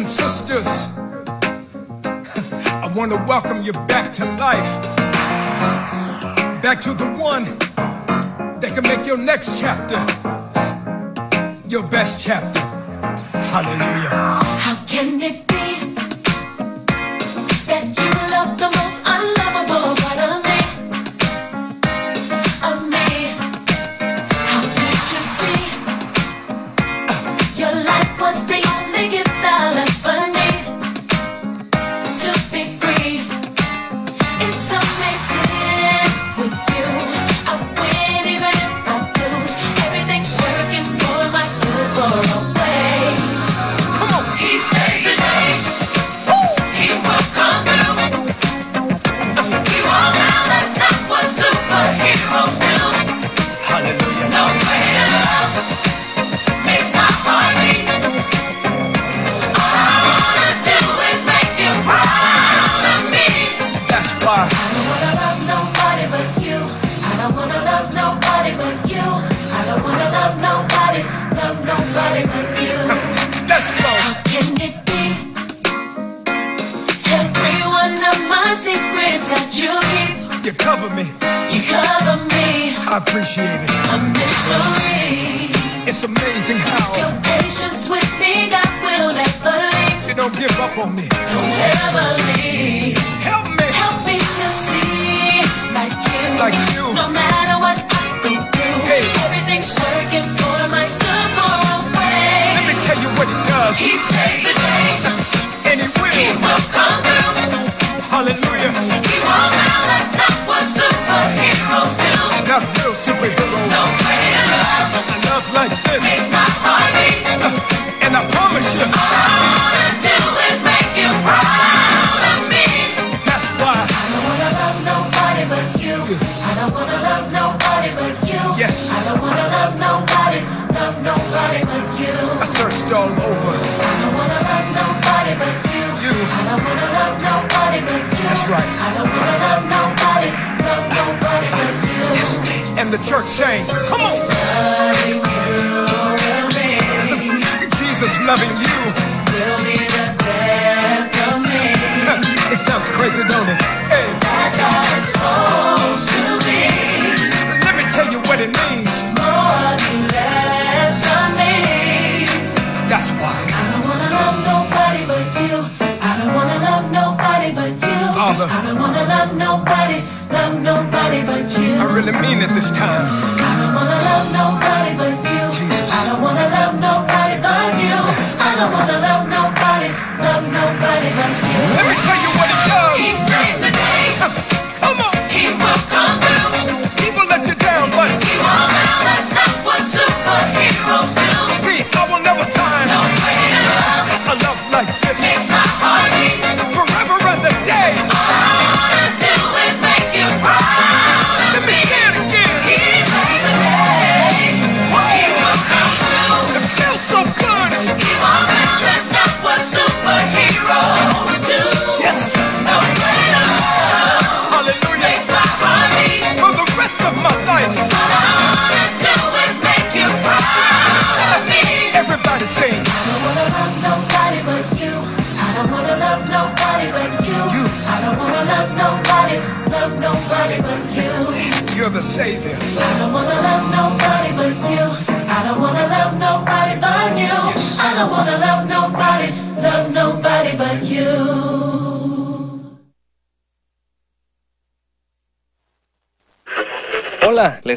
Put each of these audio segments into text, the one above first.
and sisters, I want to welcome you back to life. Back to the one that can make your next chapter your best chapter. Hallelujah. How can it be?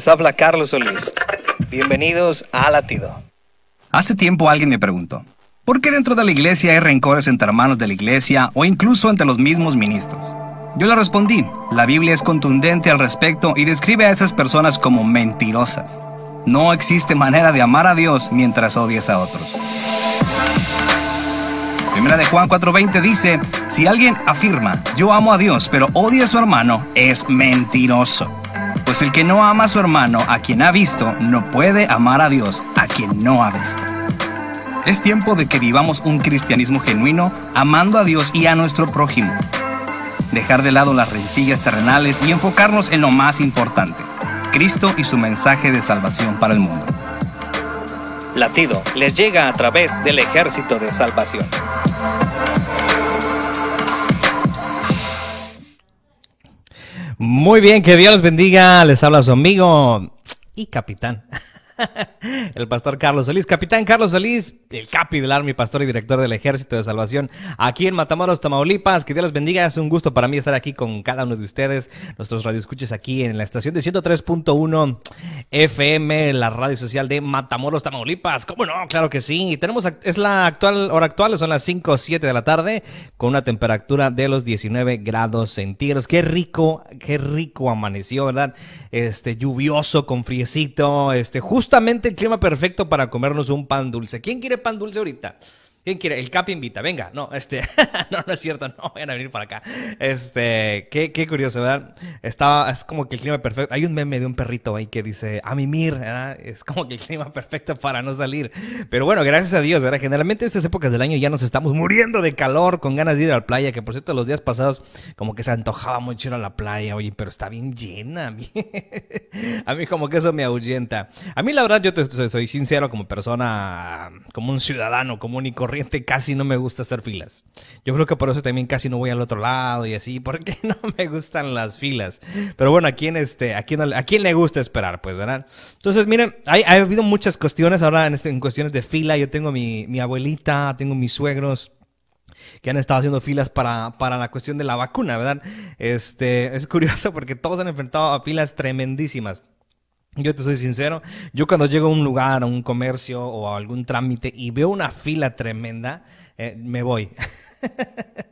Les habla Carlos Solís. Bienvenidos a Latido. Hace tiempo alguien me preguntó, ¿por qué dentro de la iglesia hay rencores entre hermanos de la iglesia o incluso entre los mismos ministros? Yo le respondí, la Biblia es contundente al respecto y describe a esas personas como mentirosas. No existe manera de amar a Dios mientras odias a otros. Primera de Juan 4:20 dice, si alguien afirma, yo amo a Dios, pero odia a su hermano, es mentiroso. Pues el que no ama a su hermano, a quien ha visto, no puede amar a Dios, a quien no ha visto. Es tiempo de que vivamos un cristianismo genuino, amando a Dios y a nuestro prójimo. Dejar de lado las rencillas terrenales y enfocarnos en lo más importante, Cristo y su mensaje de salvación para el mundo. Latido les llega a través del ejército de salvación. Muy bien, que Dios los bendiga. Les habla su amigo y capitán. El pastor Carlos Solís, capitán Carlos Solís, el capi del Army, pastor y director del Ejército de Salvación, aquí en Matamoros, Tamaulipas. Que Dios los bendiga. Es un gusto para mí estar aquí con cada uno de ustedes, nuestros radioescuches aquí en la estación de 103.1 FM, la radio social de Matamoros, Tamaulipas. ¿Cómo no? Claro que sí. Tenemos, es la actual hora actual, son las 5 o 7 de la tarde, con una temperatura de los 19 grados centígrados. Qué rico, qué rico amaneció, ¿verdad? Este, lluvioso, con friecito, este, justamente el clima perfecto para comernos un pan dulce. ¿Quién quiere pan dulce ahorita? ¿Quién quiere? El Capi invita, venga. No, este, no, no es cierto, no vayan a venir para acá. Este, qué, qué curioso, ¿verdad? Estaba, es como que el clima perfecto. Hay un meme de un perrito ahí que dice, a mimir, ¿verdad? Es como que el clima perfecto para no salir. Pero bueno, gracias a Dios, ¿verdad? Generalmente estas épocas del año ya nos estamos muriendo de calor, con ganas de ir a la playa, que por cierto, los días pasados como que se antojaba mucho ir a la playa, oye, pero está bien llena. a mí- A mí como que eso me ahuyenta. A mí la verdad, yo te, te- soy sincero como persona, como un ciudadano común y corriente, casi no me gusta hacer filas. Yo creo que por eso también casi no voy al otro lado y así, porque no me gustan las filas. Pero bueno, ¿a quién, este, a quién, a quién le gusta esperar? Pues, ¿verdad? Entonces, miren, ha habido muchas cuestiones ahora en, este- cuestiones de fila. Yo tengo mi, mi abuelita, tengo mis suegros que han estado haciendo filas para, para la cuestión de la vacuna, ¿verdad? Este, es curioso porque todos han enfrentado a filas tremendísimas. Yo te soy sincero, yo cuando llego a un lugar, a un comercio o a algún trámite y veo una fila tremenda, eh, me voy.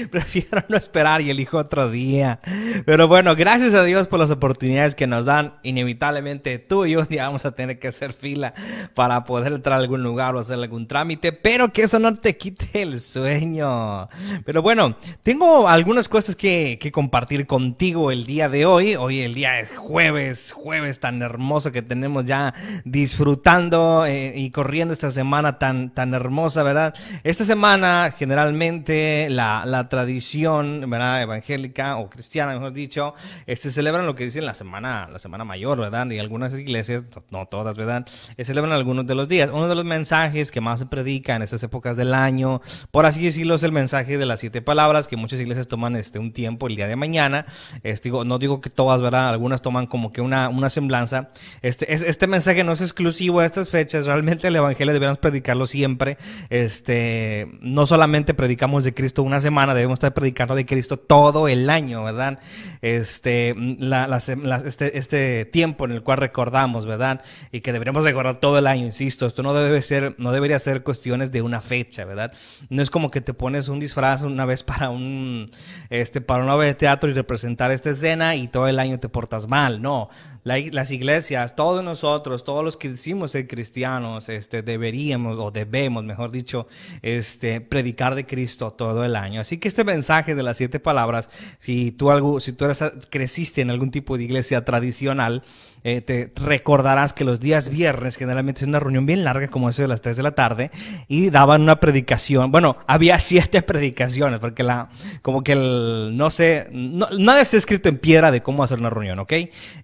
Prefiero no esperar y elijo otro día. Pero bueno, gracias a Dios por las oportunidades que nos dan. Inevitablemente tú y yo un día vamos a tener que hacer fila para poder entrar a algún lugar o hacer algún trámite. Pero que eso no te quite el sueño. Pero bueno, tengo algunas cosas que, que compartir contigo el día de hoy. Hoy el día es jueves, jueves tan hermoso que tenemos ya disfrutando eh, y corriendo esta semana tan, tan hermosa, ¿verdad? Esta semana generalmente la, la tradición, ¿verdad? Evangélica o cristiana, mejor dicho, eh, se celebran lo que dicen la semana, la semana mayor, ¿verdad? Y algunas iglesias, no todas, ¿verdad? Eh, celebran algunos de los días. Uno de los mensajes que más se predica en estas épocas del año, por así decirlo, es el mensaje de las siete palabras, que muchas iglesias toman este, un tiempo el día de mañana. Este, no digo que todas, ¿verdad? Algunas toman como que una, una semblanza. Este, es- este mensaje no es exclusivo a estas fechas, realmente el evangelio deberíamos predicarlo siempre. Este, no solamente predicamos de Cristo una semana, debemos estar predicando de Cristo todo el año, ¿verdad? Este, la- la la- este, este tiempo en el cual recordamos, ¿verdad? Y que deberíamos recordar todo el año, insisto, esto no debe ser, no debería ser cuestiones de una fecha, ¿verdad? No es como que te pones un disfraz una vez para un, este, para una obra de teatro y representar esta escena y todo el año te portas mal, no. La- las iglesias, todos nosotros, todos los que decimos ser cristianos, este, deberíamos o debemos, mejor dicho, este, predicar de Cristo todo el año. Así que este mensaje de las siete palabras, si tú, algo, si tú eres, creciste en algún tipo de iglesia tradicional, eh, te recordarás que los días viernes generalmente es una reunión bien larga, como eso de las 3 de la tarde, y daban una predicación. Bueno, había siete predicaciones, porque la, como que el, no sé, no, nada está escrito en piedra de cómo hacer una reunión, ¿ok?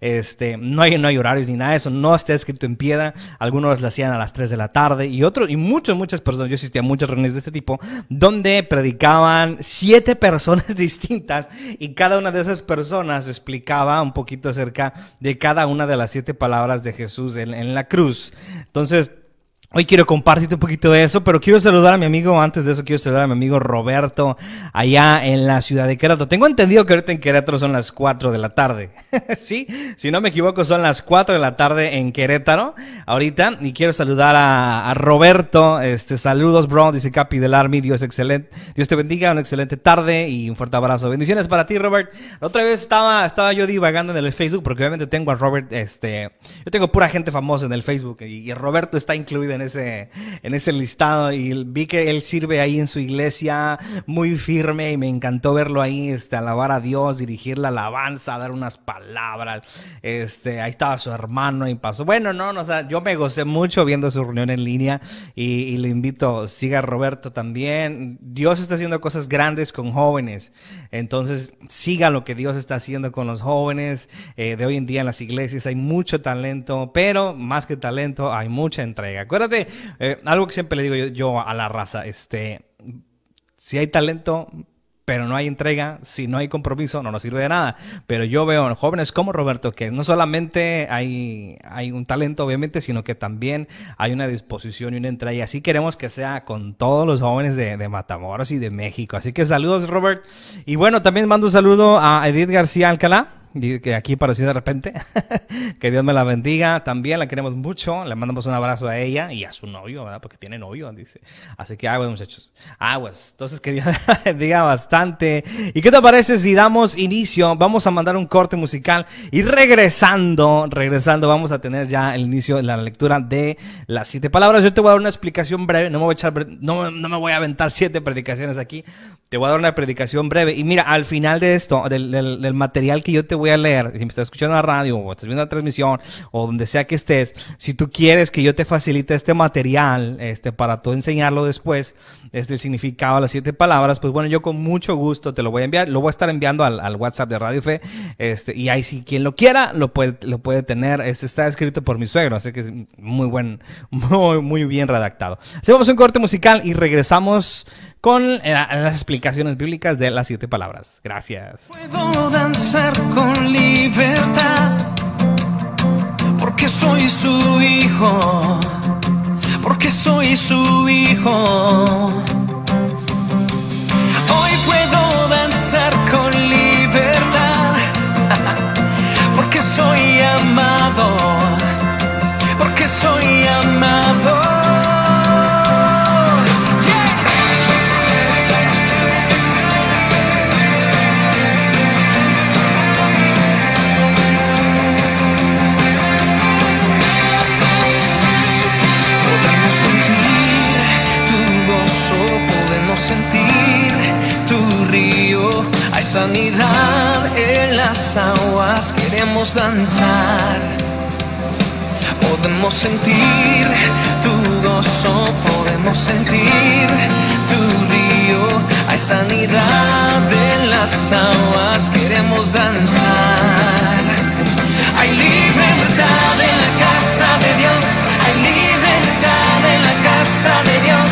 Este, no hay, no hay horarios ni nada de eso, no está escrito en piedra. Algunos la hacían a las 3 de la tarde y otros, y muchas, muchas personas, yo asistía a muchas reuniones de este tipo, donde predicaban siete personas distintas y cada una de esas personas explicaba un poquito acerca de cada una de las siete palabras de Jesús en, en la cruz. Entonces, Hoy quiero compartirte un poquito de eso, pero quiero saludar a mi amigo, antes de eso quiero saludar a mi amigo Roberto, allá en la ciudad de Querétaro. Tengo entendido que ahorita en Querétaro son las 4 de la tarde. sí, si no me equivoco son las 4 de la tarde en Querétaro, ahorita. Y quiero saludar a, a Roberto, este, saludos bro, dice Capi del Army, Dios excelente, Dios te bendiga, una excelente tarde y un fuerte abrazo. Bendiciones para ti Robert. La otra vez estaba, estaba yo divagando en el Facebook, porque obviamente tengo a Robert, este, yo tengo pura gente famosa en el Facebook y, y Roberto está incluido en ese, en ese listado y vi que él sirve ahí en su iglesia muy firme y me encantó verlo ahí, este, alabar a Dios, dirigir la alabanza, dar unas palabras, este, ahí estaba su hermano y pasó, bueno, no, no, o sea, yo me gocé mucho viendo su reunión en línea y, y le invito, siga a Roberto también, Dios está haciendo cosas grandes con jóvenes, entonces siga lo que Dios está haciendo con los jóvenes eh, de hoy en día en las iglesias, hay mucho talento, pero más que talento, hay mucha entrega. Acuérdate eh, algo que siempre le digo yo, yo a la raza, este, si hay talento, pero no hay entrega, si no hay compromiso, no nos sirve de nada. Pero yo veo jóvenes como Roberto que no solamente hay, hay un talento, obviamente, sino que también hay una disposición y una entrega. Y así queremos que sea con todos los jóvenes de, de Matamoros y de México. Así que saludos, Robert. Y bueno, también mando un saludo a Edith García Alcalá. Que aquí apareció de repente. que Dios me la bendiga. También la queremos mucho. Le mandamos un abrazo a ella y a su novio, ¿verdad? Porque tiene novio, dice. Así que aguas, muchachos. Aguas. Entonces, que Dios la bendiga bastante. ¿Y qué te parece si damos inicio? Vamos a mandar un corte musical y regresando, regresando, vamos a tener ya el inicio de la lectura de las siete palabras. Yo te voy a dar una explicación breve. No me voy a no, no me voy a aventar siete predicaciones aquí. Te voy a dar una predicación breve. Y mira, al final de esto, del, material que yo te voy a leer, si me estás escuchando en la radio o estás viendo la transmisión o donde sea que estés, si tú quieres que yo te facilite este material este, para tú enseñarlo después, este, el significado de las siete palabras, pues bueno, yo con mucho gusto te lo voy a enviar. Lo voy a estar enviando al, al WhatsApp de Radio Fe. Este, y ahí si quien lo quiera, lo puede, lo puede tener. Este está escrito por mi suegro, así que es muy buen, muy, muy bien redactado. A un corte musical y regresamos con eh, las explicaciones bíblicas de las siete palabras. Gracias. Puedo danzar con libertad porque soy su hijo, porque soy su hijo. Hoy puedo danzar con libertad porque soy amado, sanidad en las aguas, queremos danzar. Podemos sentir tu gozo, podemos sentir tu río. Hay sanidad en las aguas, queremos danzar. Hay libertad en la casa de Dios. Hay libertad en la casa de Dios.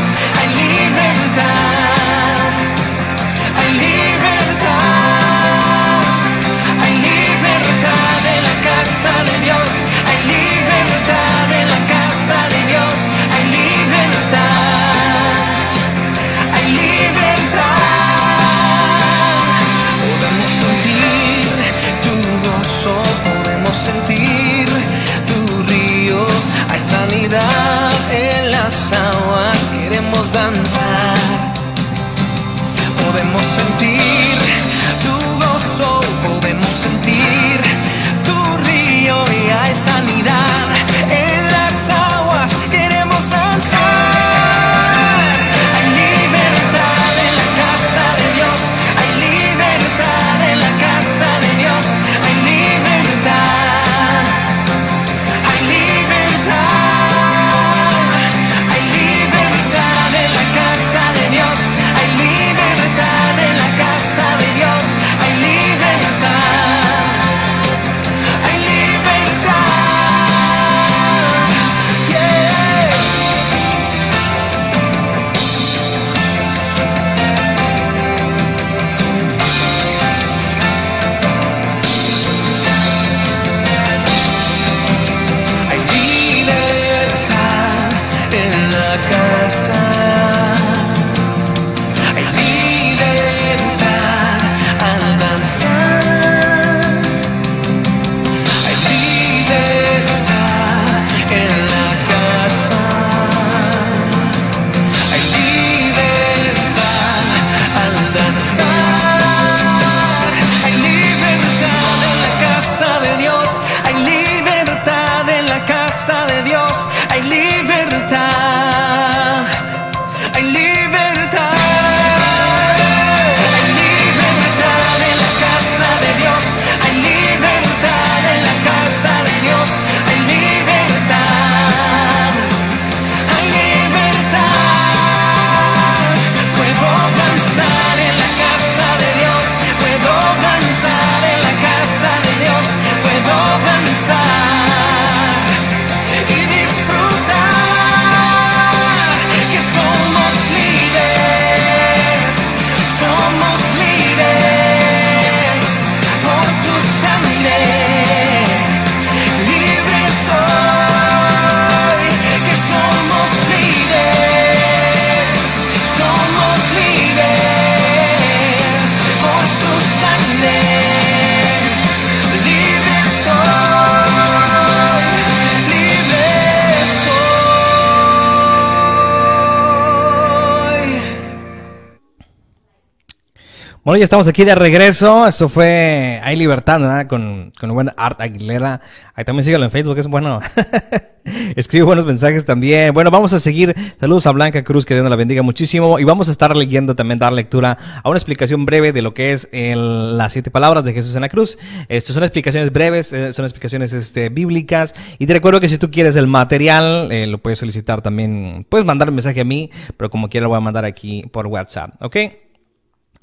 Bueno, ya estamos aquí de regreso. Esto fue Hay Libertad, ¿verdad? Con, con el buen Art Aguilera. Ahí también síguelo en Facebook, es bueno. Escribe buenos mensajes también. Bueno, vamos a seguir. Saludos a Blanca Cruz, que Dios nos la bendiga muchísimo. Y vamos a estar leyendo también, dar lectura a una explicación breve de lo que es el- las siete palabras de Jesús en la cruz. Estas son explicaciones breves, eh, son explicaciones este, bíblicas. Y te recuerdo que si tú quieres el material, eh, lo puedes solicitar también. Puedes mandar un mensaje a mí, pero como quiera lo voy a mandar aquí por WhatsApp, ¿ok?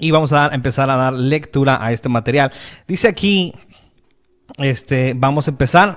Y vamos a empezar a dar lectura a este material. Dice aquí, este, vamos a empezar.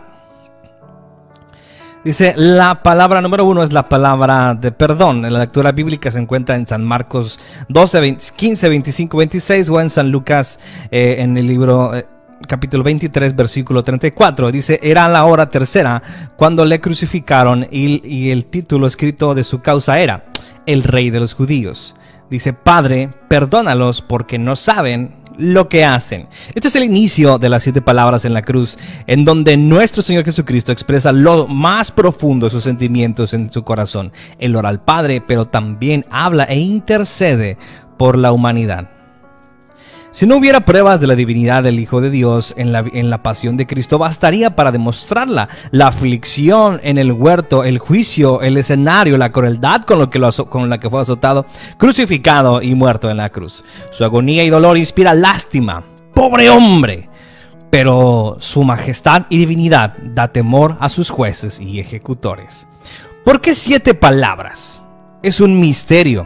Dice, la palabra número uno es la palabra de perdón. En la lectura bíblica se encuentra en San Marcos 12, 20 15, 25, 26 o en San Lucas eh, en el libro eh, capítulo 23, versículo 34. Dice, era la hora tercera cuando le crucificaron y el título escrito de su causa era, el rey de los judíos. Dice, Padre, perdónalos porque no saben lo que hacen. Este es el inicio de las siete palabras en la cruz, en donde nuestro Señor Jesucristo expresa lo más profundo de sus sentimientos en su corazón. Él ora al Padre, pero también habla e intercede por la humanidad. Si no hubiera pruebas de la divinidad del Hijo de Dios en la, en la pasión de Cristo, bastaría para demostrarla. La aflicción en el huerto, el juicio, el escenario, la crueldad con, lo que lo con la que fue azotado, crucificado y muerto en la cruz. Su agonía y dolor inspira lástima. ¡Pobre hombre! Pero su majestad y divinidad da temor a sus jueces y ejecutores. ¿Por qué siete palabras? Es un misterio.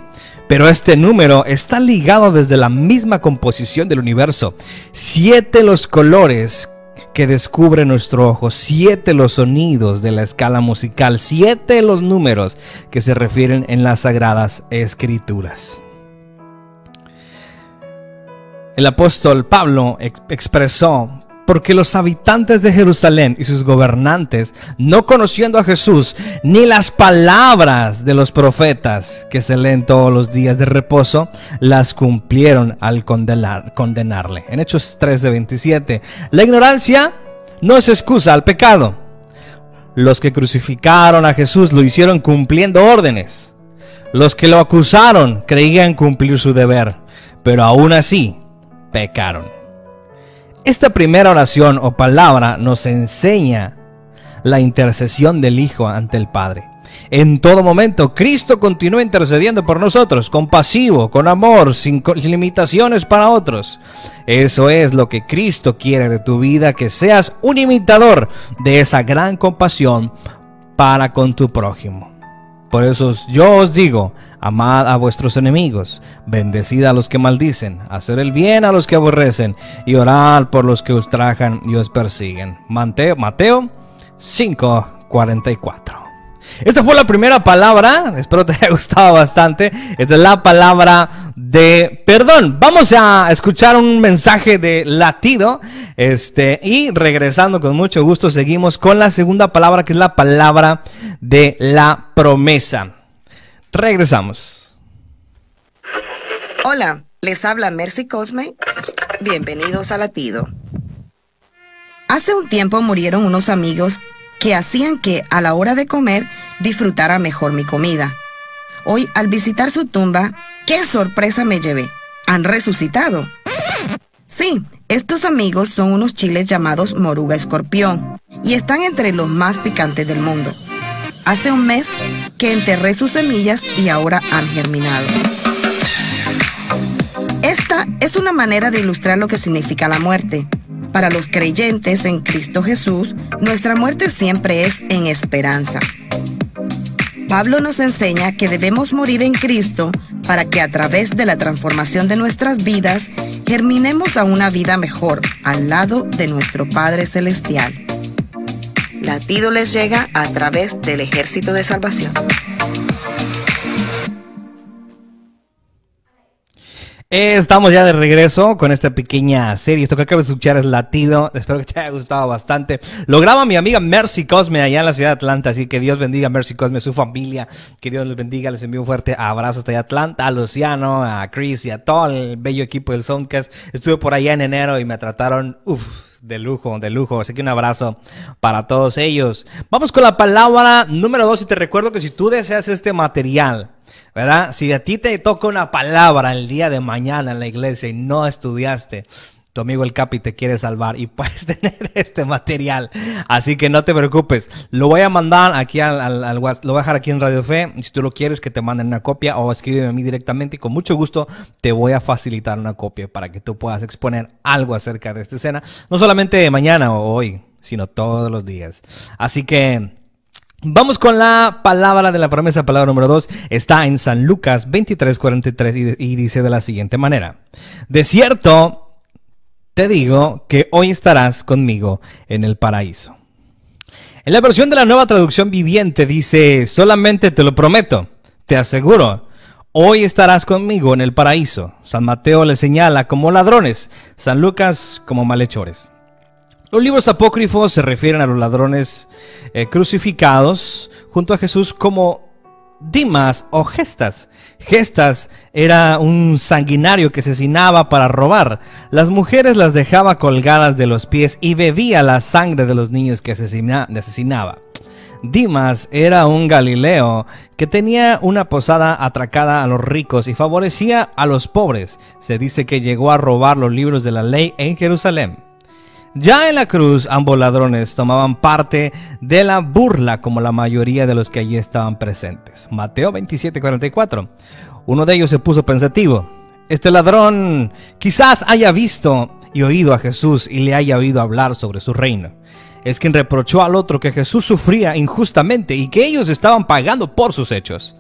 Pero este número está ligado desde la misma composición del universo. Siete los colores que descubre nuestro ojo, siete los sonidos de la escala musical, siete los números que se refieren en las sagradas escrituras. El apóstol Pablo ex- expresó, porque los habitantes de Jerusalén y sus gobernantes, no conociendo a Jesús, ni las palabras de los profetas que se leen todos los días de reposo, las cumplieron al condenar- condenarle. En Hechos 3 de 27, la ignorancia no es excusa al pecado. Los que crucificaron a Jesús lo hicieron cumpliendo órdenes. Los que lo acusaron creían cumplir su deber, pero aún así pecaron. Esta primera oración o palabra nos enseña la intercesión del Hijo ante el Padre. En todo momento, Cristo continúa intercediendo por nosotros, compasivo, con amor, sin, sin limitaciones para otros. Eso es lo que Cristo quiere de tu vida, que seas un imitador de esa gran compasión para con tu prójimo. Por eso yo os digo, amad a vuestros enemigos, bendecid a los que maldicen, hacer el bien a los que aborrecen y orad por los que ultrajan y os persiguen. Mateo, Mateo 5:44. Esta fue la primera palabra, espero te haya gustado bastante. Esta es la palabra de perdón. Vamos a escuchar un mensaje de latido. Este, y regresando con mucho gusto, seguimos con la segunda palabra, que es la palabra de la promesa. Regresamos. Hola, les habla Mercy Cosme. Bienvenidos a Latido. Hace un tiempo murieron unos amigos que hacían que a la hora de comer disfrutara mejor mi comida. Hoy, al visitar su tumba, qué sorpresa me llevé. Han resucitado. Sí, estos amigos son unos chiles llamados moruga escorpión y están entre los más picantes del mundo. Hace un mes que enterré sus semillas y ahora han germinado. Esta es una manera de ilustrar lo que significa la muerte. Para los creyentes en Cristo Jesús, nuestra muerte siempre es en esperanza. Pablo nos enseña que debemos morir en Cristo para que a través de la transformación de nuestras vidas germinemos a una vida mejor al lado de nuestro Padre Celestial. Latido les llega a través del ejército de salvación. Estamos ya de regreso con esta pequeña serie. Esto que acabas de escuchar es Latido. Espero que te haya gustado bastante. Lo graba mi amiga Mercy Cosme allá en la ciudad de Atlanta. Así que Dios bendiga a Mercy Cosme, su familia. Que Dios les bendiga. Les envío un fuerte abrazo hasta allá Atlanta, a Luciano, a Chris y a todo el bello equipo del Soundcast. Estuve por allá en enero y me trataron, uff, de lujo, de lujo. Así que un abrazo para todos ellos. Vamos con la palabra número dos y te recuerdo que si tú deseas este material, ¿verdad? Si a ti te toca una palabra el día de mañana en la iglesia y no estudiaste, tu amigo el Capi te quiere salvar y puedes tener este material. Así que no te preocupes. Lo voy a mandar aquí al, al, al WhatsApp. Lo voy a dejar aquí en Radio Fe. Si tú lo quieres, que te manden una copia o escríbeme a mí directamente y con mucho gusto te voy a facilitar una copia para que tú puedas exponer algo acerca de esta escena. No solamente mañana o hoy, sino todos los días. Así que... Vamos con la palabra de la promesa, palabra número 2. Está en San Lucas 23:43 y, y dice de la siguiente manera. De cierto, te digo que hoy estarás conmigo en el paraíso. En la versión de la nueva traducción viviente dice, solamente te lo prometo, te aseguro, hoy estarás conmigo en el paraíso. San Mateo le señala como ladrones, San Lucas como malhechores. Los libros apócrifos se refieren a los ladrones eh, crucificados junto a Jesús como Dimas o Gestas. Gestas era un sanguinario que asesinaba para robar. Las mujeres las dejaba colgadas de los pies y bebía la sangre de los niños que asesina- asesinaba. Dimas era un Galileo que tenía una posada atracada a los ricos y favorecía a los pobres. Se dice que llegó a robar los libros de la ley en Jerusalén. Ya en la cruz, ambos ladrones tomaban parte de la burla como la mayoría de los que allí estaban presentes. Mateo 27:44. Uno de ellos se puso pensativo. Este ladrón quizás haya visto y oído a Jesús y le haya oído hablar sobre su reino. Es quien reprochó al otro que Jesús sufría injustamente y que ellos estaban pagando por sus hechos.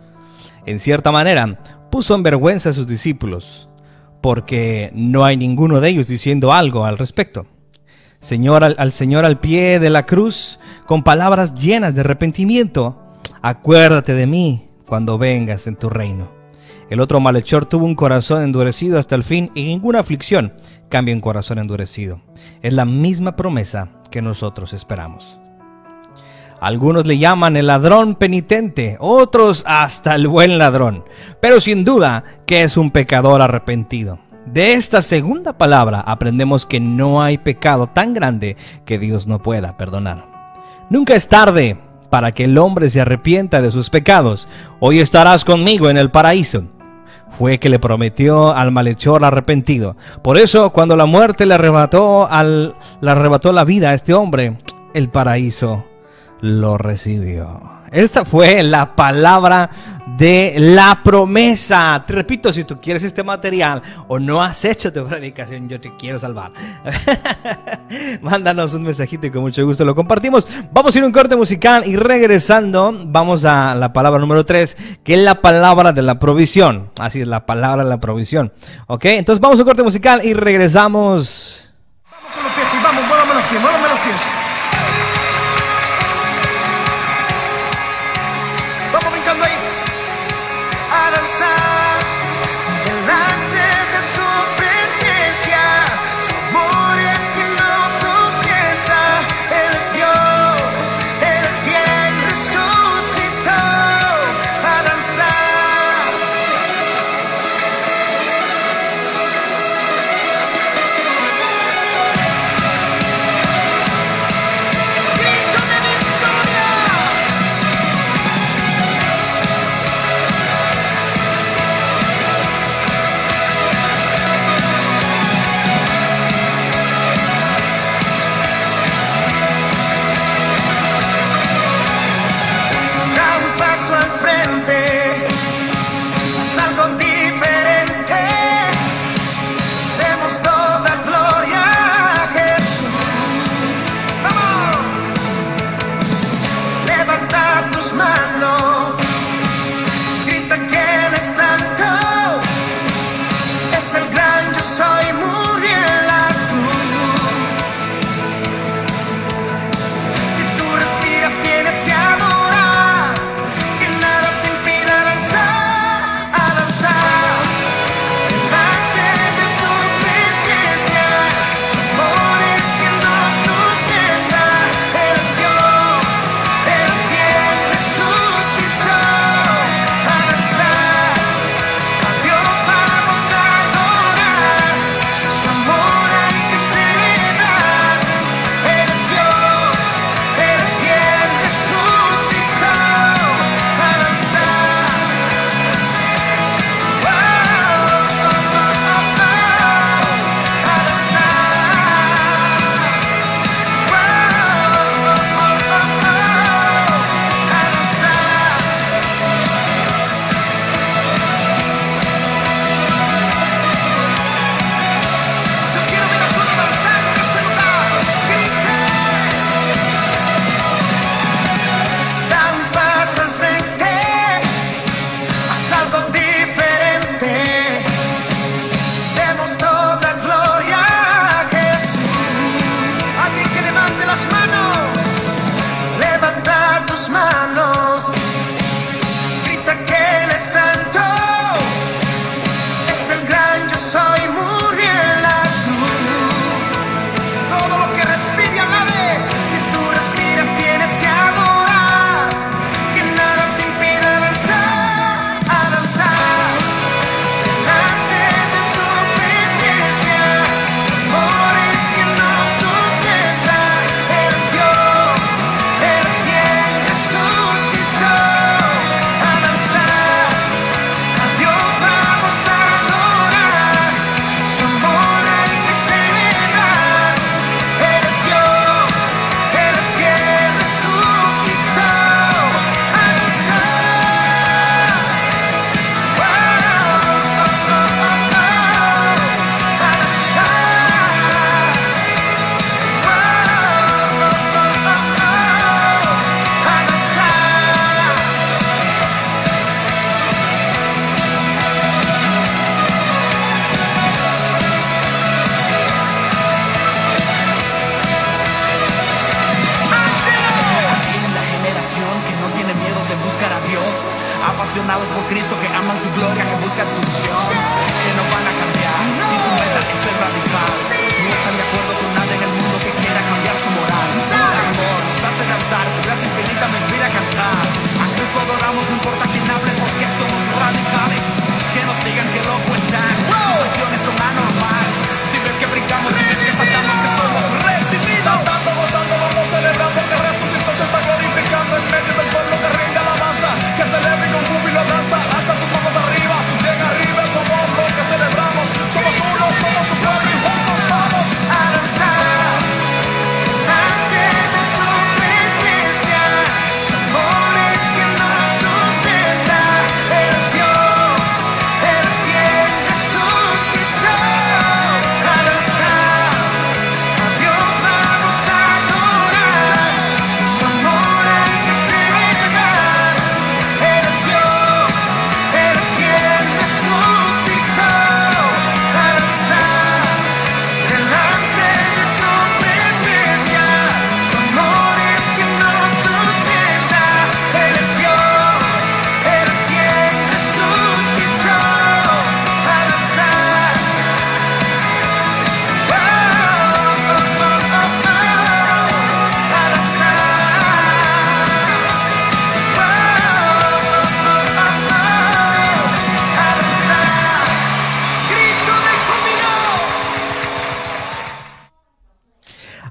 En cierta manera, puso en vergüenza a sus discípulos, porque no hay ninguno de ellos diciendo algo al respecto. Señor, al, Señor al pie de la cruz, con palabras llenas de arrepentimiento, acuérdate de mí cuando vengas en tu reino. El otro malhechor tuvo un corazón endurecido hasta el fin y ninguna aflicción cambia un corazón endurecido. Es la misma promesa que nosotros esperamos. Algunos le llaman el ladrón penitente, otros hasta el buen ladrón, pero sin duda que es un pecador arrepentido. De esta segunda palabra aprendemos que no hay pecado tan grande que Dios no pueda perdonar. Nunca es tarde para que el hombre se arrepienta de sus pecados. Hoy estarás conmigo en el paraíso. Fue que le prometió al malhechor arrepentido. Por eso, cuando la muerte le arrebató, al, le arrebató la vida a este hombre, el paraíso lo recibió. Esta fue la palabra de la promesa. Te repito, si tú quieres este material o no has hecho tu predicación, yo te quiero salvar. Mándanos un mensajito y con mucho gusto lo compartimos. Vamos a ir a un corte musical y regresando vamos a la palabra número 3, que es la palabra de la provisión. Así es, la palabra de la provisión. ¿Ok? Entonces vamos a un corte musical y regresamos. Vamos con los pies y vamos, muévame los pies, muévame los pies. Apasionados por Cristo que aman su gloria, que buscan su visión, que no van a cambiar. Y su meta es ser radical. No están de acuerdo con nada en el mundo que quiera cambiar su moral. Su amor nos hace danzar, su gracia infinita me inspira a cantar. A Cristo adoramos, no importa quién hable, porque somos radicales. Que nos sigan, que loco están. Sus acciones son anormal. Si ves que brincamos, si ves que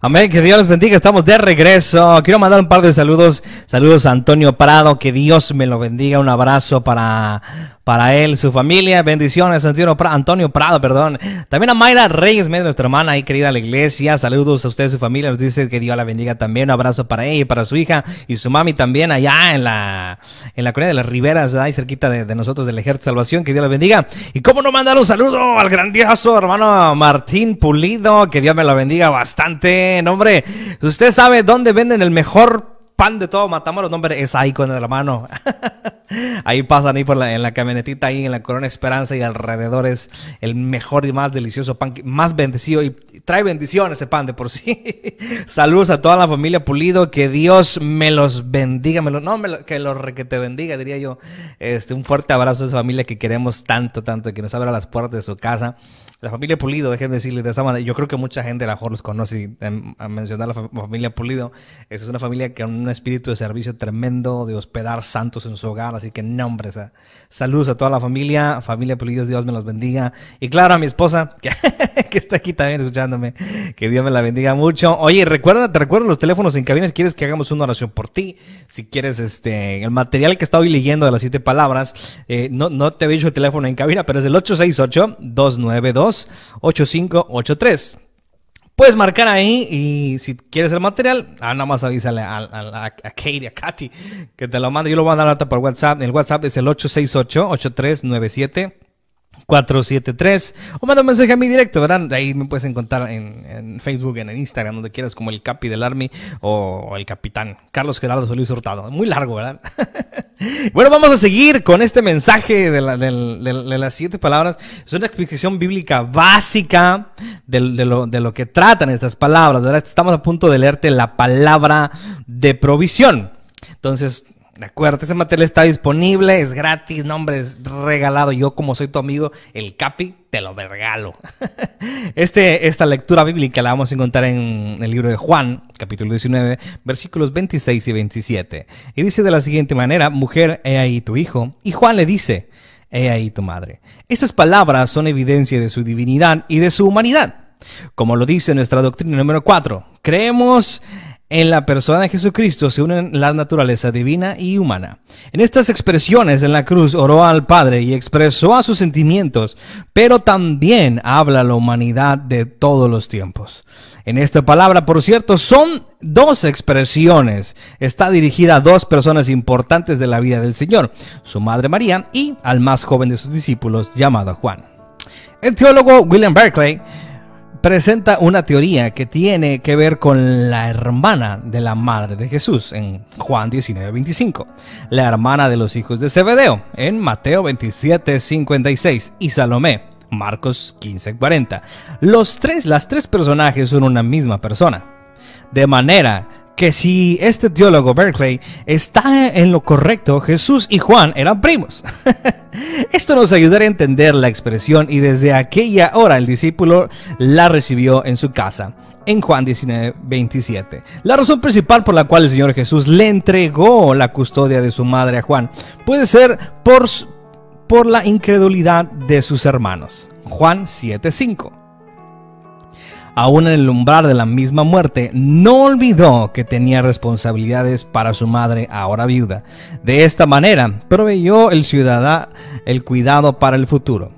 Amén, que Dios les bendiga, estamos de regreso. Quiero mandar un par de saludos. Saludos a Antonio Prado, que Dios me lo bendiga. Un abrazo para, para él, su familia. Bendiciones, Antonio Prado, Antonio Prado, perdón. También a Mayra Reyes, nuestra hermana ahí querida la iglesia. Saludos a usted y su familia. Nos dice que Dios la bendiga también. Un abrazo para ella y para su hija y su mami también allá en la, en la Corea de las Riberas, ahí cerquita de, de nosotros del Ejército de Salvación. Que Dios la bendiga. Y cómo no mandar un saludo al grandioso hermano Martín Pulido. Que Dios me lo bendiga bastante. No, hombre, usted sabe dónde venden el mejor pan de todo Matamoros, no, hombre, es ahí con la mano. ahí pasan ahí por en la camionetita, ahí en la Corona Esperanza y alrededor es el mejor y más delicioso pan, más bendecido y trae bendición ese pan de por sí. Saludos a toda la familia Pulido, que Dios me los bendiga, me lo, no, que los que te bendiga, diría yo. Este, un fuerte abrazo a esa familia que queremos tanto, tanto, que nos abra las puertas de su casa. La familia Pulido, déjenme decirles de esa manera. Yo creo que mucha gente a lo mejor los conoce. em, a mencionar la fa- familia Pulido. Esa es una familia con un espíritu de servicio tremendo, de hospedar santos en su hogar. Así que nombre, saludos a toda la familia. Familia Pulido, Dios me los bendiga. Y claro, a mi esposa, que, que está aquí también escuchándome. Que Dios me la bendiga mucho. Oye, recuerda, te recuerdo los teléfonos en cabina si quieres que hagamos una oración por ti. Si quieres, este, el material que está hoy leyendo de las siete palabras, eh, no, no te he dicho el teléfono en cabina, pero es el 868-292-8583. Puedes marcar ahí y si quieres el material, ah, nada más avísale a, a, Katie, a Katy, que te lo mando. Yo lo voy a mandar ahorita por WhatsApp. El WhatsApp es el 868-8397. 473 o manda un mensaje a mí directo, ¿verdad? Ahí me puedes encontrar en, en Facebook, en el Instagram, donde quieras, como el Capi del Army o el Capitán Carlos Gerardo Solís Hurtado. Muy largo, ¿verdad? bueno, vamos a seguir con este mensaje de, las siete palabras. Es una explicación bíblica básica lo, de lo que tratan estas palabras, ¿verdad? Estamos a punto de leerte la palabra de provisión. Entonces, Acuérdate, ese material está disponible, es gratis, no es regalado. Yo como soy tu amigo, el Capi, te lo regalo. Este, esta lectura bíblica la vamos a encontrar en el libro de Juan, capítulo 19, versículos 26 y 27. Y dice de la siguiente manera, mujer, he ahí tu hijo. Y Juan le dice, he ahí tu madre. Estas palabras son evidencia de su divinidad y de su humanidad. Como lo dice nuestra doctrina número 4, creemos en la persona de Jesucristo se unen la naturaleza divina y humana. En estas expresiones en la cruz oró al Padre y expresó a sus sentimientos, pero también habla la humanidad de todos los tiempos. En esta palabra, por cierto, son dos expresiones. Está dirigida a dos personas importantes de la vida del Señor, su madre María y al más joven de sus discípulos llamado Juan. El teólogo William Berkeley presenta una teoría que tiene que ver con la hermana de la madre de Jesús en Juan 19:25, la hermana de los hijos de Zebedeo en Mateo 27:56 y Salomé, Marcos 15:40. Los tres, las tres personajes son una misma persona. De manera que si este teólogo Berkeley está en lo correcto, Jesús y Juan eran primos. Esto nos ayudará a entender la expresión y desde aquella hora el discípulo la recibió en su casa. En Juan 19, 27. La razón principal por la cual el Señor Jesús le entregó la custodia de su madre a Juan puede ser por, por la incredulidad de sus hermanos. Juan 7:5. Aún en el umbral de la misma muerte, no olvidó que tenía responsabilidades para su madre, ahora viuda. De esta manera, proveyó el ciudadano el cuidado para el futuro.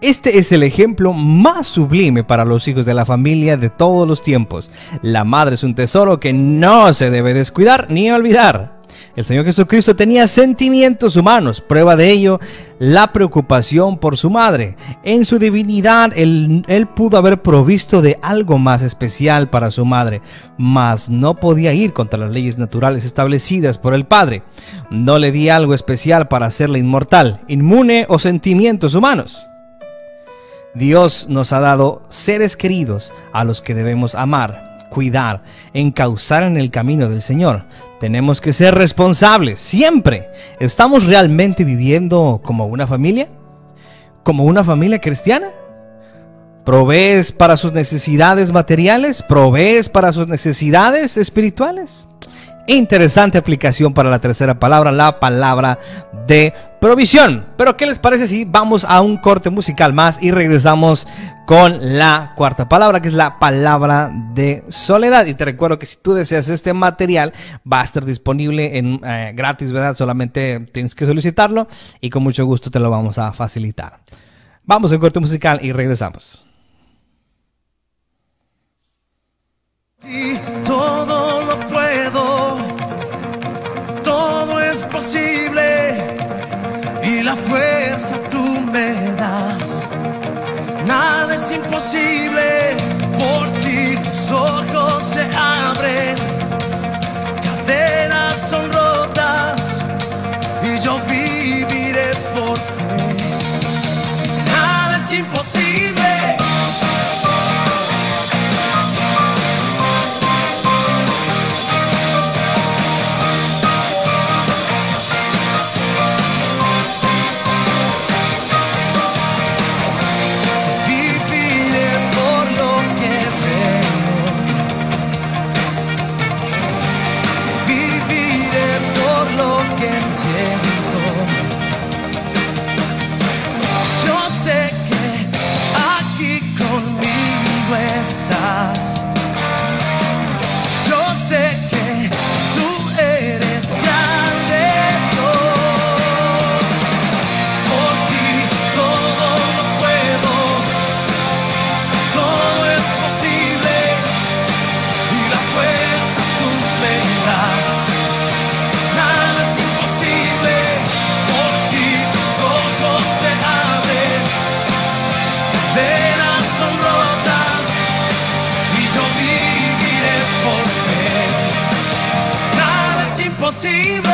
Este es el ejemplo más sublime para los hijos de la familia de todos los tiempos. La madre es un tesoro que no se debe descuidar ni olvidar. El Señor Jesucristo tenía sentimientos humanos, prueba de ello la preocupación por su madre. En su divinidad, él, pudo haber provisto de algo más especial para su madre, mas no podía ir contra las leyes naturales establecidas por el Padre. No le di algo especial para hacerla inmortal, inmune o sentimientos humanos. Dios nos ha dado seres queridos a los que debemos amar, cuidar, encauzar en el camino del Señor. Tenemos que ser responsables, siempre. ¿Estamos realmente viviendo como una familia? ¿Como una familia cristiana? ¿Provees para sus necesidades materiales? ¿Provees para sus necesidades espirituales? Interesante aplicación para la tercera palabra, la palabra de provisión. Pero ¿qué les parece si vamos a un corte musical más y regresamos con la cuarta palabra, que es la palabra de soledad? Y te recuerdo que si tú deseas este material, va a estar disponible en eh, gratis, ¿verdad? Solamente tienes que solicitarlo y con mucho gusto te lo vamos a facilitar. Vamos al corte musical y regresamos. Es posible y la fuerza tú me das. Nada es imposible, por ti los ojos se abren, cadenas son rotas see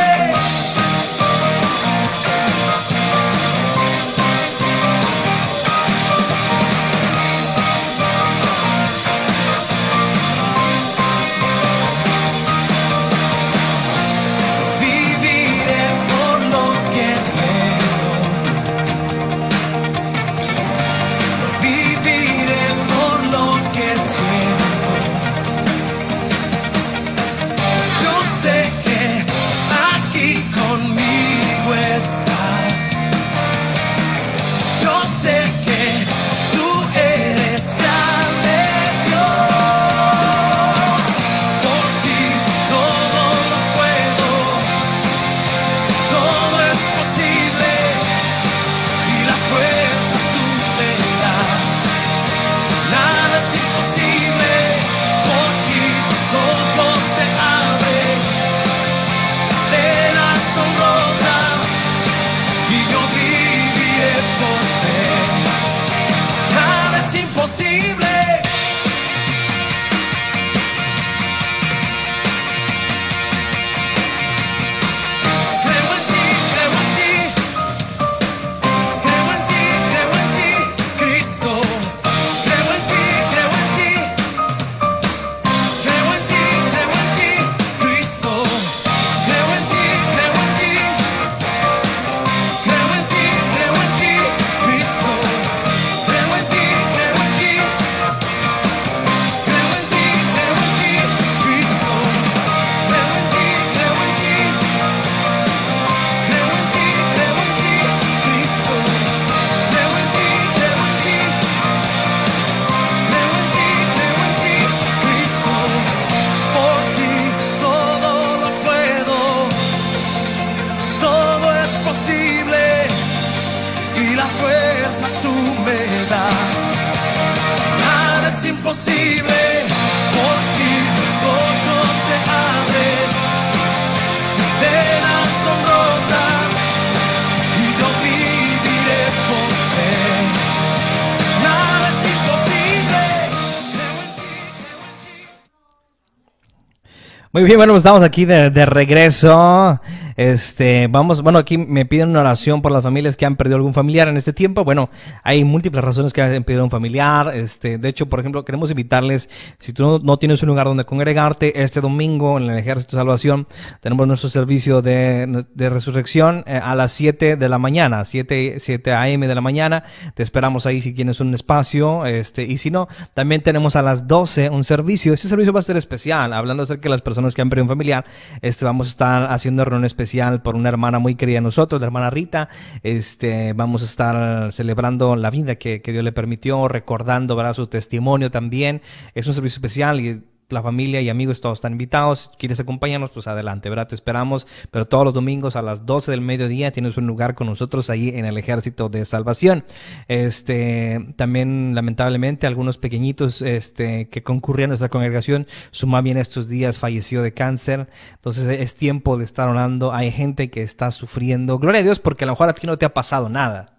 Muy bien, bueno, pues estamos aquí de, de regreso. Este, vamos, bueno, aquí me piden una oración por las familias que han perdido algún familiar en este tiempo. Bueno, hay múltiples razones que han perdido un familiar. Este, de hecho, por ejemplo, queremos invitarles, si tú no, tienes un lugar donde congregarte, este domingo en el Ejército de Salvación tenemos nuestro servicio de, de resurrección eh, a las 7 de la mañana, 7, 7 a.m. de la mañana. Te esperamos ahí si tienes un espacio. Este, y si no, también tenemos a las 12 un servicio. Este servicio va a ser especial, hablando acerca de las personas que han perdido un familiar. Este, vamos a estar haciendo reunión especial por una hermana muy querida de nosotros, la hermana Rita. Este, vamos a estar celebrando la vida que, que Dios le permitió, recordando ¿verdad? su testimonio también. Es un servicio especial y la familia y amigos todos están invitados. Si quieres acompañarnos, pues adelante, ¿verdad? Te esperamos. Pero todos los domingos a las 12 del mediodía tienes un lugar con nosotros ahí en el Ejército de Salvación. Este, también, lamentablemente, algunos pequeñitos este, que concurrían a nuestra congregación, su mami estos días falleció de cáncer. Entonces es tiempo de estar orando. Hay gente que está sufriendo. Gloria a Dios, porque a lo mejor a ti no te ha pasado nada.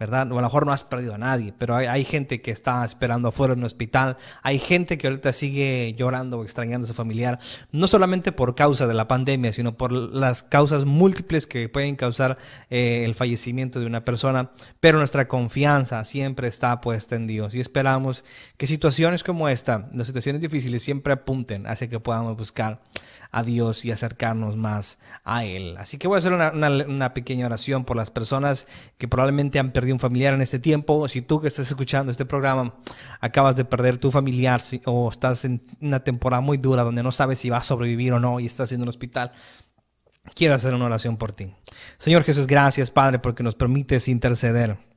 ¿Verdad? O a lo mejor no has perdido a nadie, pero hay, gente que está esperando afuera en un hospital, hay gente que ahorita sigue llorando o extrañando a su familiar, no solamente por causa de la pandemia, sino por las causas múltiples que pueden causar eh, el fallecimiento de una persona, pero nuestra confianza siempre está puesta en Dios y esperamos que situaciones como esta, las situaciones difíciles, siempre apunten hacia que podamos buscar a Dios y acercarnos más a Él. Así que voy a hacer una, pequeña oración por las personas que probablemente han perdido un familiar en este tiempo. Si tú que estás escuchando este programa acabas de perder tu familiar o estás en una temporada muy dura donde no sabes si vas a sobrevivir o no y estás en un hospital, quiero hacer una oración por ti. Señor Jesús, gracias Padre porque nos permites interceder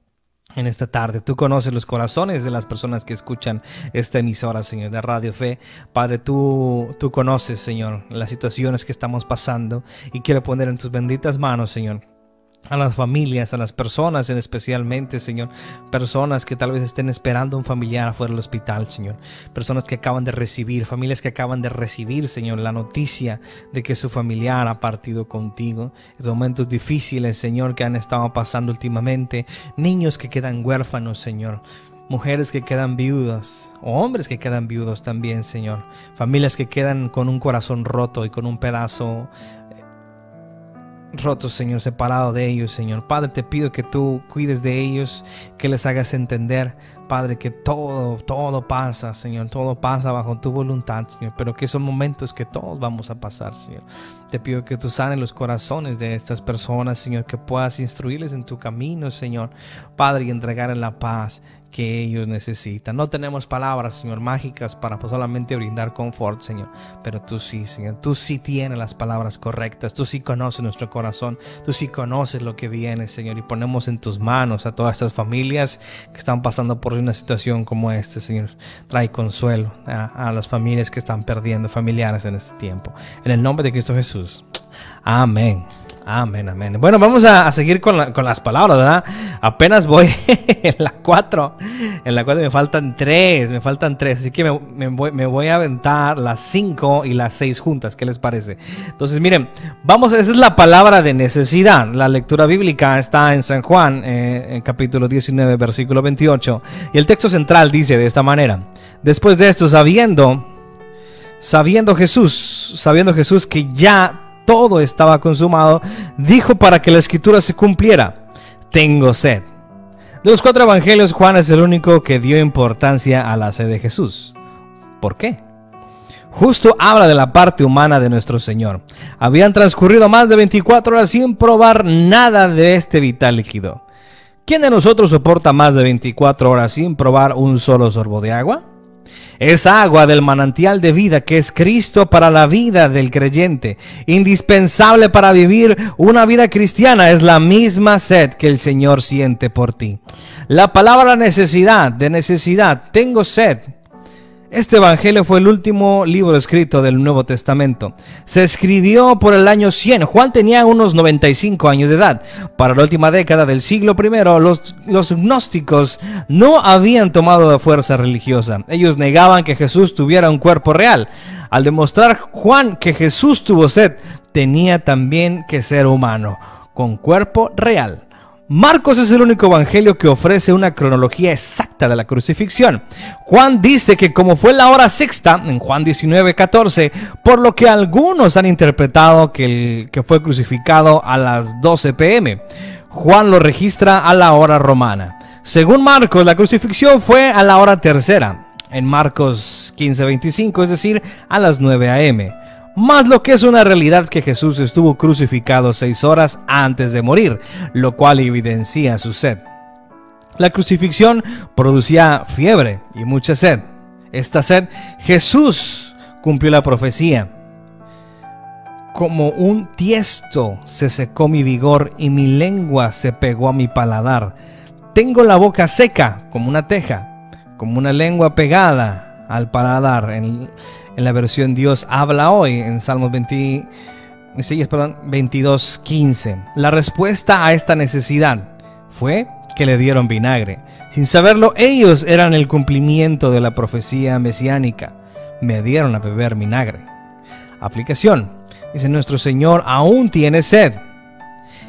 en esta tarde. Tú conoces los corazones de las personas que escuchan esta emisora, Señor, de Radio Fe. Padre, tú, tú conoces, Señor, las situaciones que estamos pasando y quiero poner en tus benditas manos, Señor. A las familias, a las personas en especialmente, Señor. Personas que tal vez estén esperando un familiar afuera del hospital, Señor. Personas que acaban de recibir, familias que acaban de recibir, Señor, la noticia de que su familiar ha partido contigo. Estos momentos difíciles, Señor, que han estado pasando últimamente. Niños que quedan huérfanos, Señor. Mujeres que quedan viudas, o hombres que quedan viudos también, Señor. Familias que quedan con un corazón roto y con un pedazo rotos, Señor, separado de ellos, Señor. Padre, te pido que tú cuides de ellos, que les hagas entender, Padre, que todo, todo pasa, Señor, todo pasa bajo tu voluntad, Señor, pero que son momentos que todos vamos a pasar, Señor. Te pido que tú sanes los corazones de estas personas, Señor, que puedas instruirles en tu camino, Señor, Padre, y entregar la paz que ellos necesitan. No tenemos palabras, Señor, mágicas para solamente brindar confort, Señor, pero tú sí, Señor, tú sí tienes las palabras correctas, tú sí conoces nuestro corazón, tú sí conoces lo que viene, Señor, y ponemos en tus manos a todas estas familias que están pasando por una situación como esta, Señor. Trae consuelo a, las familias que están perdiendo familiares en este tiempo. En el nombre de Cristo Jesús. Amén. Amén, amén. Bueno, vamos a, seguir con, la- con las palabras, ¿verdad? Apenas voy en la 4. En la 4 me faltan 3, me faltan 3. Así que me, voy, a aventar las 5 y las 6 juntas. ¿Qué les parece? Entonces, miren, vamos, esa es la palabra de necesidad. La lectura bíblica está en San Juan, eh, capítulo 19, versículo 28. Y el texto central dice de esta manera. Después de esto, sabiendo sabiendo Jesús, sabiendo Jesús que ya todo estaba consumado, dijo para que la escritura se cumpliera, tengo sed. De los cuatro evangelios, Juan es el único que dio importancia a la sed de Jesús. ¿Por qué? Justo habla de la parte humana de nuestro Señor. Habían transcurrido más de 24 horas sin probar nada de este vital líquido. ¿Quién de nosotros soporta más de 24 horas sin probar un solo sorbo de agua? Es agua del manantial de vida que es Cristo para la vida del creyente, indispensable para vivir una vida cristiana. Es la misma sed que el Señor siente por ti. La palabra necesidad, de necesidad, tengo sed, Este Evangelio fue el último libro escrito del Nuevo Testamento. Se escribió por el año 100. Juan tenía unos 95 años de edad. Para la última década del siglo I, los, los gnósticos no habían tomado fuerza religiosa. Ellos negaban que Jesús tuviera un cuerpo real. Al demostrar Juan que Jesús tuvo sed, tenía también que ser humano, con cuerpo real. Marcos es el único evangelio que ofrece una cronología exacta de la crucifixión. Juan dice que como fue la hora sexta, en Juan 19, 14, por lo que algunos han interpretado que, el, que fue crucificado a las 12 pm. Juan lo registra a la hora romana. Según Marcos, la crucifixión fue a la hora tercera, en Marcos 15, 25, es decir, a las 9 am más lo que es una realidad que Jesús estuvo crucificado seis horas antes de morir, lo cual evidencia su sed. La crucifixión producía fiebre y mucha sed. Esta sed, Jesús cumplió la profecía. Como un tiesto se secó mi vigor y mi lengua se pegó a mi paladar. Tengo la boca seca como una teja, como una lengua pegada al paladar. En, en la versión Dios habla hoy, en Salmos 20, perdón, 22, 15. La respuesta a esta necesidad fue que le dieron vinagre. Sin saberlo, ellos eran el cumplimiento de la profecía mesiánica. Me dieron a beber vinagre. Aplicación. Dice nuestro Señor, aún tiene sed.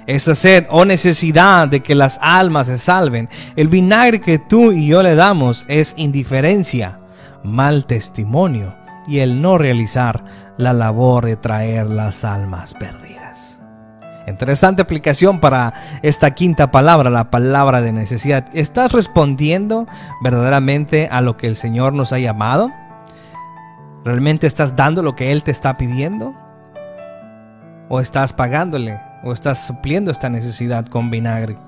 Esa sed o necesidad de que las almas se salven, el vinagre que tú y yo le damos es indiferencia, mal testimonio y el no realizar la labor de traer las almas perdidas. Interesante aplicación para esta quinta palabra, la palabra de necesidad. ¿Estás respondiendo verdaderamente a lo que el Señor nos ha llamado? ¿Realmente estás dando lo que Él te está pidiendo? ¿O estás pagándole? ¿O estás supliendo esta necesidad con vinagre?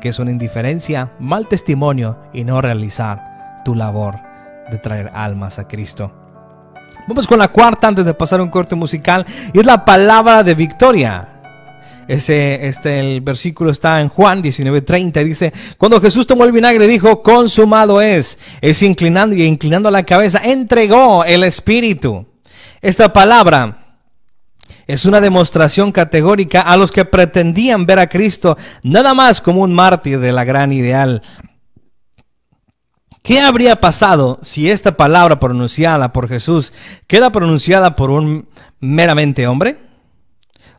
Que es una indiferencia, mal testimonio y no realizar tu labor de traer almas a Cristo. Vamos con la cuarta antes de pasar un corte musical y es la palabra de victoria. Ese, este, el versículo está en Juan 19:30 y dice, cuando Jesús tomó el vinagre dijo, consumado es. Es inclinando y inclinando la cabeza, entregó el Espíritu. Esta palabra es una demostración categórica a los que pretendían ver a Cristo nada más como un mártir de la gran ideal ¿Qué habría pasado si esta palabra pronunciada por Jesús queda pronunciada por un meramente hombre?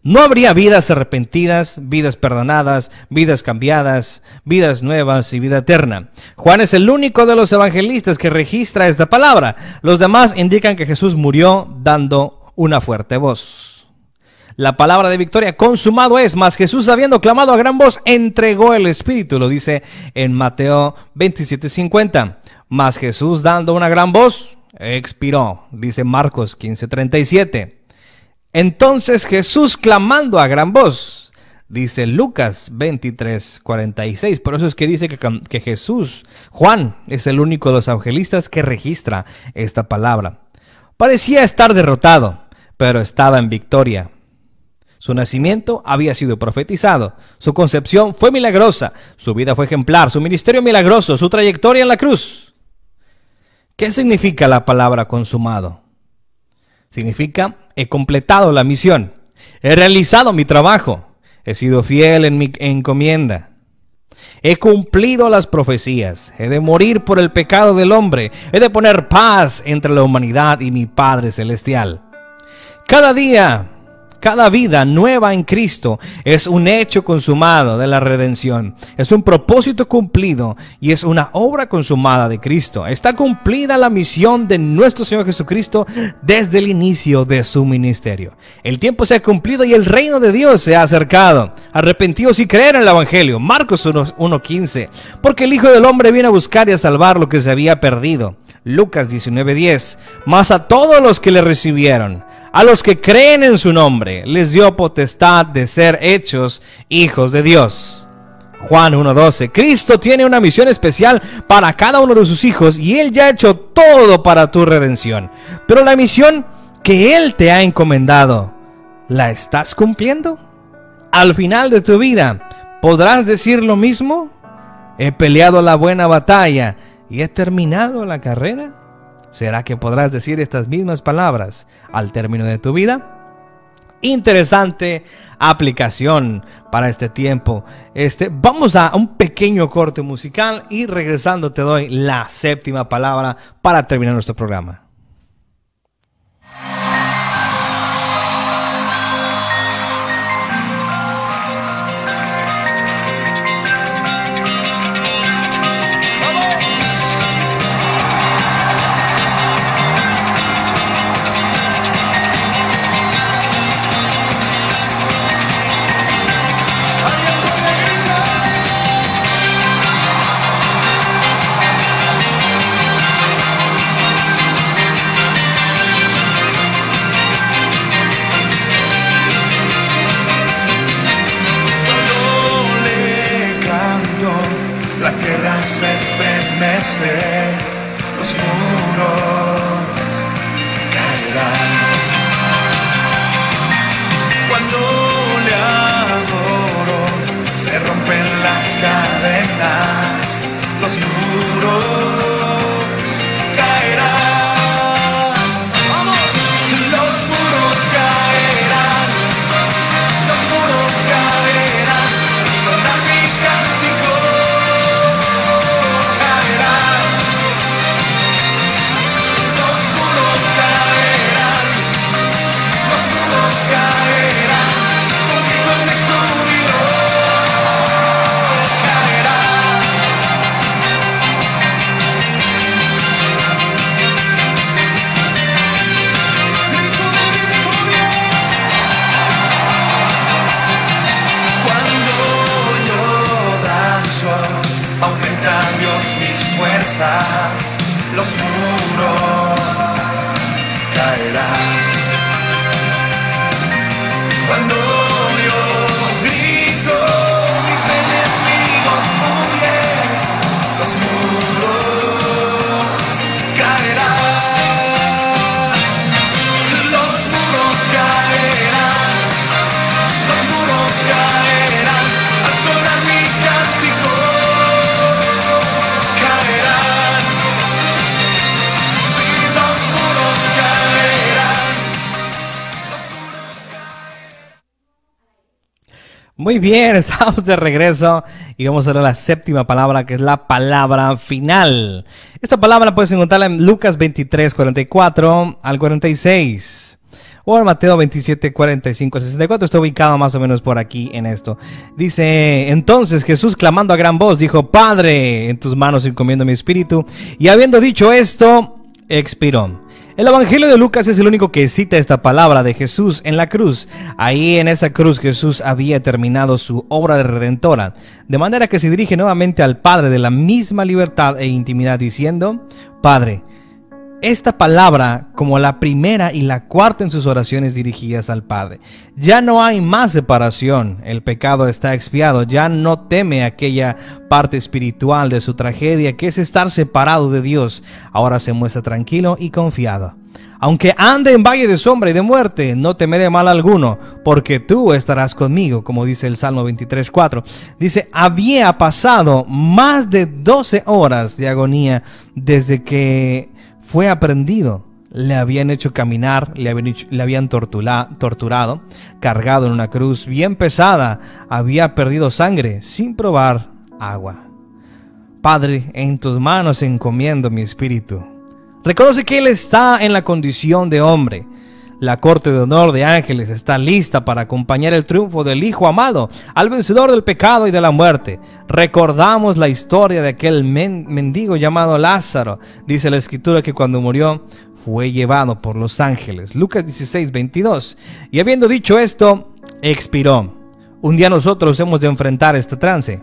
No habría vidas arrepentidas, vidas perdonadas, vidas cambiadas, vidas nuevas y vida eterna. Juan es el único de los evangelistas que registra esta palabra. Los demás indican que Jesús murió dando una fuerte voz. La palabra de victoria, consumado es, mas Jesús habiendo clamado a gran voz, entregó el Espíritu, lo dice en Mateo 27:50. Mas Jesús dando una gran voz, expiró, dice Marcos 15:37. Entonces Jesús clamando a gran voz, dice Lucas 23:46. Por eso es que dice que Jesús, Juan, es el único de los evangelistas que registra esta palabra. Parecía estar derrotado, pero estaba en victoria. Su nacimiento había sido profetizado, su concepción fue milagrosa, su vida fue ejemplar, su ministerio milagroso, su trayectoria en la cruz. ¿Qué significa la palabra consumado? Significa he completado la misión, he realizado mi trabajo, he sido fiel en mi encomienda. He cumplido las profecías, he de morir por el pecado del hombre, he de poner paz entre la humanidad y mi Padre Celestial. Cada día cada vida nueva en Cristo es un hecho consumado de la redención. Es un propósito cumplido y es una obra consumada de Cristo. Está cumplida la misión de nuestro Señor Jesucristo desde el inicio de su ministerio. El tiempo se ha cumplido y el reino de Dios se ha acercado. Arrepentidos y creer en el Evangelio. Marcos 1.15. Porque el Hijo del Hombre viene a buscar y a salvar lo que se había perdido. Lucas 19.10. Más a todos los que le recibieron a los que creen en su nombre les dio potestad de ser hechos hijos de Dios. Juan 1.12. Cristo tiene una misión especial para cada uno de sus hijos y Él ya ha hecho todo para tu redención. Pero la misión que Él te ha encomendado, ¿la estás cumpliendo? Al final de tu vida, ¿podrás decir lo mismo? He peleado la buena batalla y he terminado la carrera. ¿Será que podrás decir estas mismas palabras al término de tu vida? Interesante aplicación para este tiempo. Este, vamos a un pequeño corte musical y regresando te doy la séptima palabra para terminar nuestro programa. Bien, estamos de regreso y vamos a ver la séptima palabra que es la palabra final. Esta palabra puedes encontrarla en Lucas 23, 44 al 46. O en Mateo 27, 45 al 64. Está ubicado más o menos por aquí en esto. Dice, entonces Jesús clamando a gran voz dijo, Padre, en tus manos encomiendo mi espíritu. Y habiendo dicho esto, expiró. El Evangelio de Lucas es el único que cita esta palabra de Jesús en la cruz. Ahí en esa cruz Jesús había terminado su obra de redentora, de manera que se dirige nuevamente al Padre de la misma libertad e intimidad diciendo, Padre, esta palabra como la primera y la cuarta en sus oraciones dirigidas al Padre. Ya no hay más separación, el pecado está expiado, ya no teme aquella parte espiritual de su tragedia que es estar separado de Dios, ahora se muestra tranquilo y confiado. Aunque ande en valle de sombra y de muerte, no temeré mal alguno, porque tú estarás conmigo, como dice el Salmo 23.4. Dice, había pasado más de 12 horas de agonía desde que fue aprendido. Le habían hecho caminar, le habían, torturado, cargado en una cruz bien pesada, había perdido sangre sin probar agua. Padre, en tus manos encomiendo mi espíritu. Reconoce que Él está en la condición de hombre. La corte de honor de ángeles está lista para acompañar el triunfo del Hijo amado al vencedor del pecado y de la muerte. Recordamos la historia de aquel men- mendigo llamado Lázaro. Dice la escritura que cuando murió fue llevado por los ángeles. Lucas 16, 22. Y habiendo dicho esto, expiró. Un día nosotros hemos de enfrentar este trance.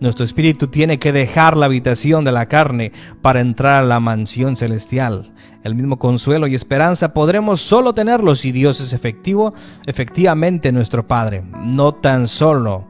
Nuestro espíritu tiene que dejar la habitación de la carne para entrar a la mansión celestial. El mismo consuelo y esperanza podremos solo tenerlo si Dios es efectivo, efectivamente nuestro Padre, no tan solo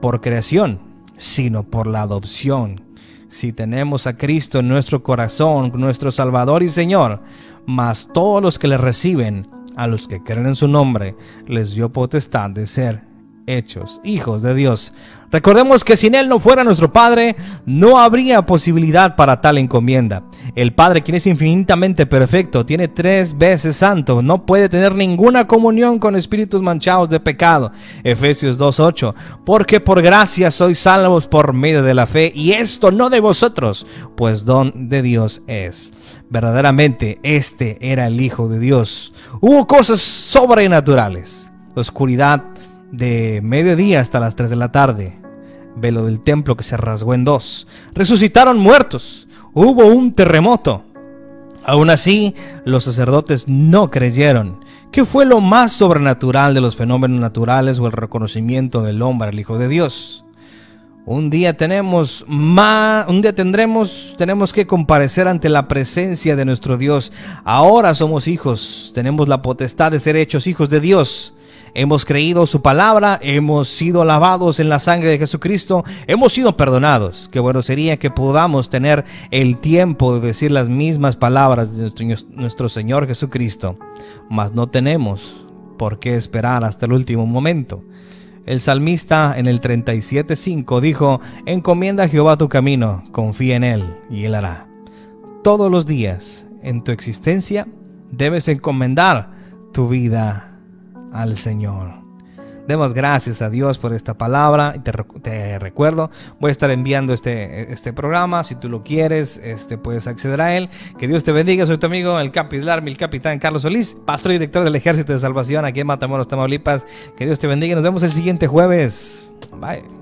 por creación, sino por la adopción. Si tenemos a Cristo en nuestro corazón, nuestro Salvador y Señor, mas todos los que le reciben, a los que creen en su nombre, les dio potestad de ser hechos hijos de Dios. Recordemos que sin Él no fuera nuestro Padre, no habría posibilidad para tal encomienda. El Padre, quien es infinitamente perfecto, tiene tres veces santo, no puede tener ninguna comunión con espíritus manchados de pecado. Efesios 2.8. Porque por gracia sois salvos por medio de la fe, y esto no de vosotros, pues don de Dios es. Verdaderamente, este era el Hijo de Dios. Hubo cosas sobrenaturales. Oscuridad de mediodía hasta las 3 de la tarde. Velo del templo que se rasgó en dos. Resucitaron muertos. Hubo un terremoto. Aún así, los sacerdotes no creyeron. ¿Qué fue lo más sobrenatural de los fenómenos naturales o el reconocimiento del hombre al Hijo de Dios? Un día tenemos más, un día tendremos, tenemos que comparecer ante la presencia de nuestro Dios. Ahora somos hijos, tenemos la potestad de ser hechos hijos de Dios. Hemos creído su palabra, hemos sido lavados en la sangre de Jesucristo, hemos sido perdonados. Qué bueno sería que podamos tener el tiempo de decir las mismas palabras de nuestro, nuestro Señor Jesucristo, mas no tenemos por qué esperar hasta el último momento. El salmista en el 37.5 dijo, encomienda a Jehová tu camino, confía en Él y Él hará. Todos los días en tu existencia debes encomendar tu vida al Señor. Demos gracias a Dios por esta palabra. Y te, te recuerdo, voy a estar enviando este, este programa. Si tú lo quieres, este, puedes acceder a él. Que Dios te bendiga. Soy tu amigo, el Capi del Army, el capitán Carlos Solís, pastor y director del Ejército de Salvación aquí en Matamoros, Tamaulipas. Que Dios te bendiga. Nos vemos el siguiente jueves. Bye.